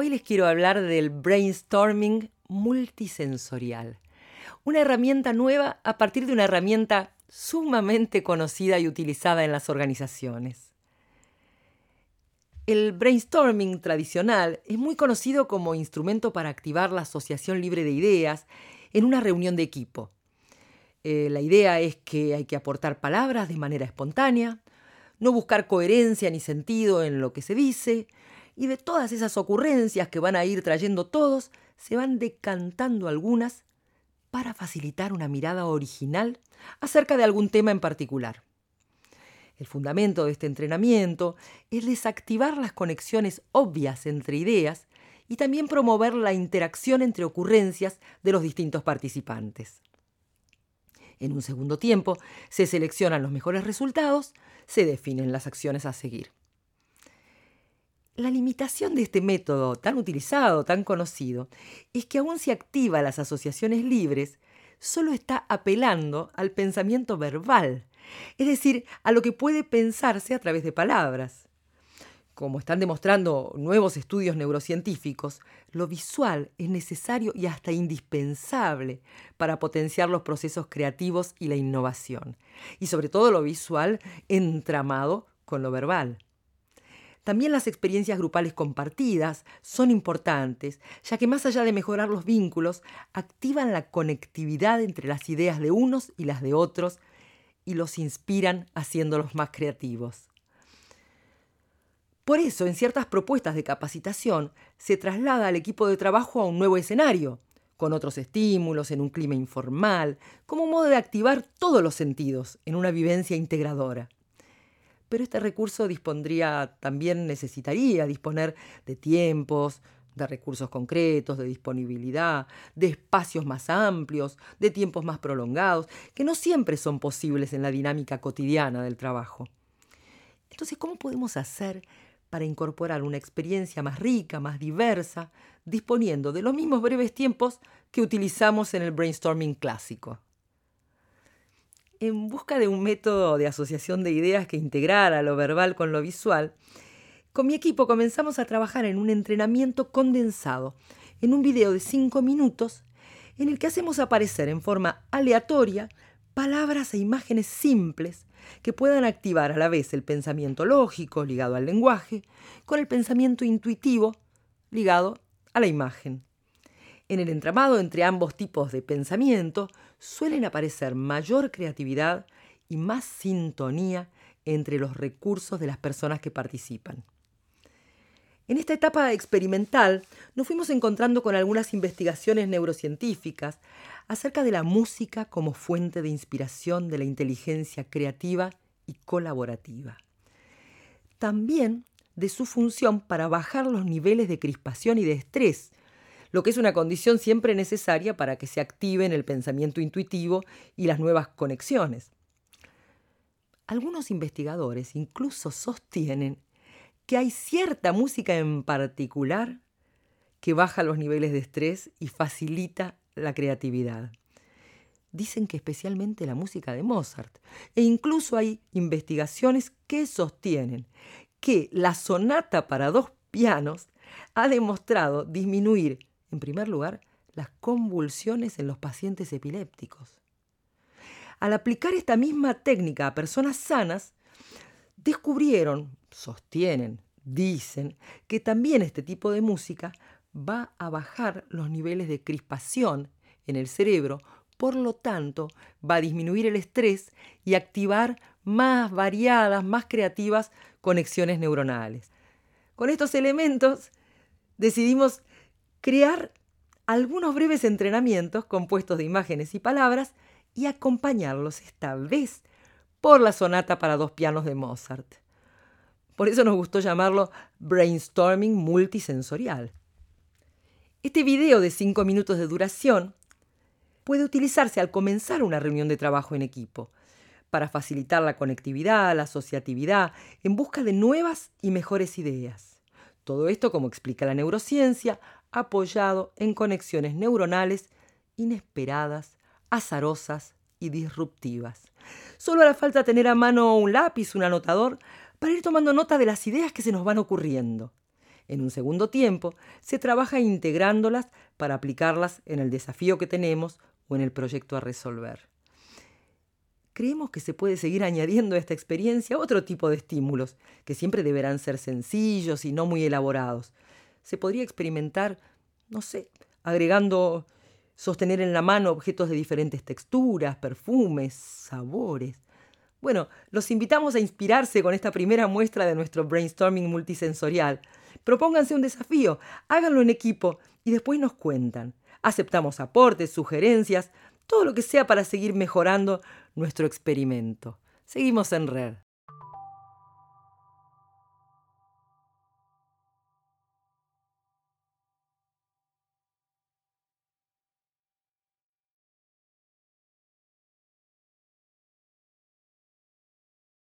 Hoy les quiero hablar del brainstorming multisensorial, una herramienta nueva a partir de una herramienta sumamente conocida y utilizada en las organizaciones. El brainstorming tradicional es muy conocido como instrumento para activar la asociación libre de ideas en una reunión de equipo. Eh, la idea es que hay que aportar palabras de manera espontánea, no buscar coherencia ni sentido en lo que se dice, y de todas esas ocurrencias que van a ir trayendo todos, se van decantando algunas para facilitar una mirada original acerca de algún tema en particular. El fundamento de este entrenamiento es desactivar las conexiones obvias entre ideas y también promover la interacción entre ocurrencias de los distintos participantes. En un segundo tiempo, se seleccionan los mejores resultados, se definen las acciones a seguir. La limitación de este método tan utilizado, tan conocido, es que aún si activa las asociaciones libres, solo está apelando al pensamiento verbal, es decir, a lo que puede pensarse a través de palabras. Como están demostrando nuevos estudios neurocientíficos, lo visual es necesario y hasta indispensable para potenciar los procesos creativos y la innovación. Y sobre todo lo visual entramado con lo verbal. También las experiencias grupales compartidas son importantes, ya que más allá de mejorar los vínculos, activan la conectividad entre las ideas de unos y las de otros y los inspiran haciéndolos más creativos. Por eso, en ciertas propuestas de capacitación, se traslada al equipo de trabajo a un nuevo escenario, con otros estímulos, en un clima informal, como modo de activar todos los sentidos en una vivencia integradora. Pero este recurso dispondría, también necesitaría disponer de tiempos, de recursos concretos, de disponibilidad, de espacios más amplios, de tiempos más prolongados, que no siempre son posibles en la dinámica cotidiana del trabajo. Entonces, ¿cómo podemos hacer para incorporar una experiencia más rica, más diversa, disponiendo de los mismos breves tiempos que utilizamos en el brainstorming clásico. En busca de un método de asociación de ideas que integrara lo verbal con lo visual, con mi equipo comenzamos a trabajar en un entrenamiento condensado, en un video de cinco minutos, en el que hacemos aparecer en forma aleatoria palabras e imágenes simples que puedan activar a la vez el pensamiento lógico ligado al lenguaje con el pensamiento intuitivo ligado a la imagen. En el entramado entre ambos tipos de pensamiento suelen aparecer mayor creatividad y más sintonía entre los recursos de las personas que participan. En esta etapa experimental nos fuimos encontrando con algunas investigaciones neurocientíficas acerca de la música como fuente de inspiración de la inteligencia creativa y colaborativa. También de su función para bajar los niveles de crispación y de estrés, lo que es una condición siempre necesaria para que se activen el pensamiento intuitivo y las nuevas conexiones. Algunos investigadores incluso sostienen que hay cierta música en particular que baja los niveles de estrés y facilita la creatividad. Dicen que especialmente la música de Mozart. E incluso hay investigaciones que sostienen que la sonata para dos pianos ha demostrado disminuir, en primer lugar, las convulsiones en los pacientes epilépticos. Al aplicar esta misma técnica a personas sanas, descubrieron, sostienen, dicen, que también este tipo de música va a bajar los niveles de crispación en el cerebro, por lo tanto va a disminuir el estrés y activar más variadas, más creativas conexiones neuronales. Con estos elementos decidimos crear algunos breves entrenamientos compuestos de imágenes y palabras y acompañarlos esta vez por la sonata para dos pianos de Mozart. Por eso nos gustó llamarlo brainstorming multisensorial. Este video de 5 minutos de duración puede utilizarse al comenzar una reunión de trabajo en equipo, para facilitar la conectividad, la asociatividad, en busca de nuevas y mejores ideas. Todo esto, como explica la neurociencia, apoyado en conexiones neuronales inesperadas, azarosas y disruptivas. Solo hará falta tener a mano un lápiz, un anotador, para ir tomando nota de las ideas que se nos van ocurriendo. En un segundo tiempo, se trabaja integrándolas para aplicarlas en el desafío que tenemos o en el proyecto a resolver. Creemos que se puede seguir añadiendo a esta experiencia otro tipo de estímulos, que siempre deberán ser sencillos y no muy elaborados. Se podría experimentar, no sé, agregando sostener en la mano objetos de diferentes texturas, perfumes, sabores. Bueno, los invitamos a inspirarse con esta primera muestra de nuestro brainstorming multisensorial. Propónganse un desafío, háganlo en equipo y después nos cuentan. Aceptamos aportes, sugerencias, todo lo que sea para seguir mejorando nuestro experimento. Seguimos en red.